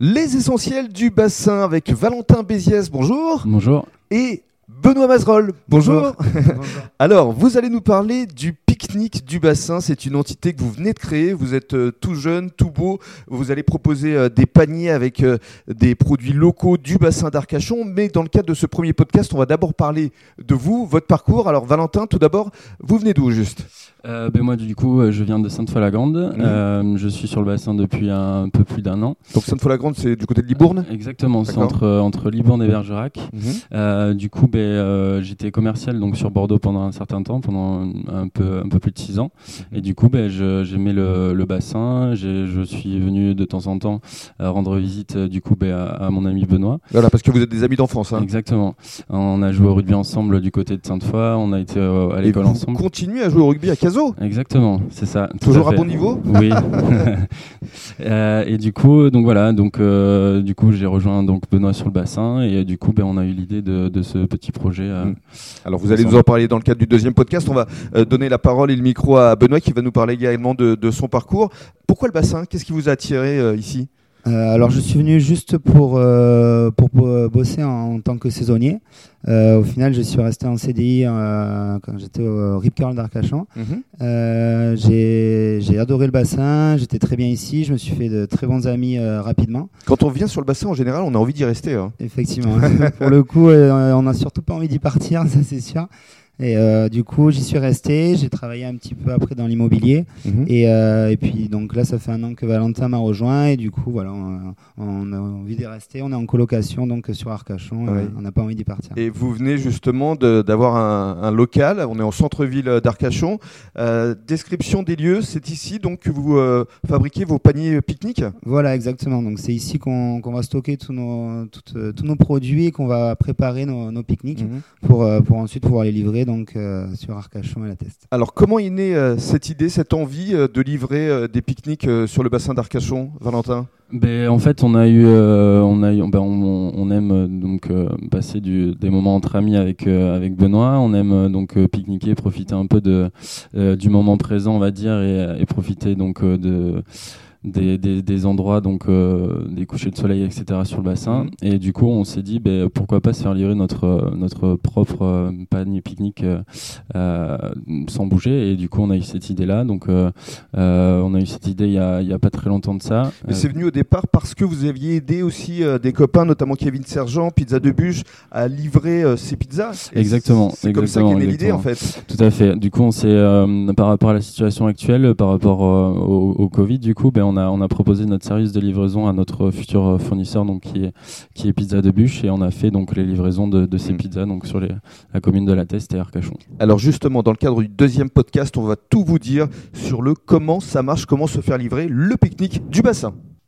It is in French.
Les essentiels du bassin avec Valentin Béziès, bonjour. Bonjour. Et Benoît Mazerol, bonjour. Bonjour. Alors, vous allez nous parler du pique-nique du bassin. C'est une entité que vous venez de créer. Vous êtes euh, tout jeune, tout beau. Vous allez proposer euh, des paniers avec euh, des produits locaux du bassin d'Arcachon. Mais dans le cadre de ce premier podcast, on va d'abord parler de vous, votre parcours. Alors, Valentin, tout d'abord, vous venez d'où juste? Euh, ben moi, du coup, je viens de Sainte-Foy-la-Grande. Mhm. Euh, je suis sur le bassin depuis un peu plus d'un an. Donc, Sainte-Foy-la-Grande, c'est du côté de Libourne? Exactement, c'est entre, entre Libourne et Bergerac. Euh, du coup, ben, j'étais commercial donc sur Bordeaux pendant un certain temps, pendant un peu, un peu plus de six ans. Et du coup, ben, je- j'aimais le, le bassin. Je suis venu de temps en temps euh, rendre visite euh, du coup ben, à, à mon ami Benoît. Voilà, parce que vous êtes des amis d'enfance. Hein. Exactement. On a joué au rugby ensemble du côté de Sainte-Foy. On a été euh, à l'école ensemble. continuez à jouer au rugby à Cazaux? Exactement, c'est ça. Toujours à bon niveau? Oui. Euh, et du coup, donc voilà, donc euh, du coup j'ai rejoint donc Benoît sur le bassin et du coup ben on a eu l'idée de, de ce petit projet. euh, Mm. Alors vous allez nous en parler dans le cadre du deuxième podcast. On va donner la parole et le micro à Benoît qui va nous parler également de, de son parcours. Pourquoi le bassin? Qu'est-ce qui vous a attiré euh, ici? Euh, alors, je suis venu juste pour, euh, pour bo- bosser en, en tant que saisonnier. Euh, au final, je suis resté en CDI quand j'étais au Rip Curl d'Arcachon. Euh, j'ai j'ai adoré le bassin, j'étais très bien ici, je me suis fait de très bons amis rapidement. Quand on vient sur le bassin, en général, on a envie d'y rester. hein. Effectivement. pour le coup, on n'a surtout pas envie d'y partir, ça c'est sûr. Et euh, du coup, j'y suis resté. J'ai travaillé un petit peu après dans l'immobilier. Et, euh, et puis donc là, ça fait un an que Valentin m'a rejoint et du coup, voilà, on, on a envie d'y rester. On est en colocation donc sur Arcachon. Ouais. et on n'a pas envie d'y partir. Et vous venez justement d'avoir un, un local. On est en centre-ville d'Arcachon. Euh, description des lieux, c'est ici donc que vous euh, fabriquez vos paniers pique-nique. Voilà, exactement. Donc c'est ici qu'on qu'on va stocker tous nos, euh, tous nos produits et qu'on va préparer nos, nos pique-niques pour, euh, pour ensuite pouvoir les livrer donc euh, sur Arcachon et la Teste. Alors comment est née euh, cette idée, cette envie euh, de livrer euh, des pique-niques euh, sur le bassin d'Arcachon, Valentin? Ben, en fait, on a eu, euh, on a eu, ben, on, on aime donc euh, passer du, des moments entre amis avec euh, avec Benoît. On aime donc euh, pique-niquer, profiter un peu de euh, du moment présent, on va dire, et, et profiter donc euh, de des, des, des endroits donc euh, des couchers de soleil etc sur le bassin Mhm. et du coup on s'est dit ben, pourquoi pas se faire livrer notre euh, notre propre euh, panier pique-nique euh, sans bouger et du coup on a eu cette idée là donc on a eu cette idée il y a, pas très longtemps de ça Mais c'est venu au départ parce que vous aviez aidé aussi des copains, notamment Kevin Sergent, Pizza de Bûche, à livrer ses pizzas. Et Exactement, C'est comme ça qu'est née l'idée en fait. Tout à fait. Du coup, on s'est, par rapport à la situation actuelle, par rapport au, au Covid, du coup, ben, on a, on a proposé notre service de livraison à notre futur euh, fournisseur, donc qui est, qui est Pizza de Bûche, et on a fait donc les livraisons de, de ces Mm. pizzas, donc sur les, la commune de La Teste et Arcachon. Alors justement, dans le cadre du deuxième podcast, on va tout vous dire sur le comment ça marche, comment se faire livrer le pique-nique du bassin.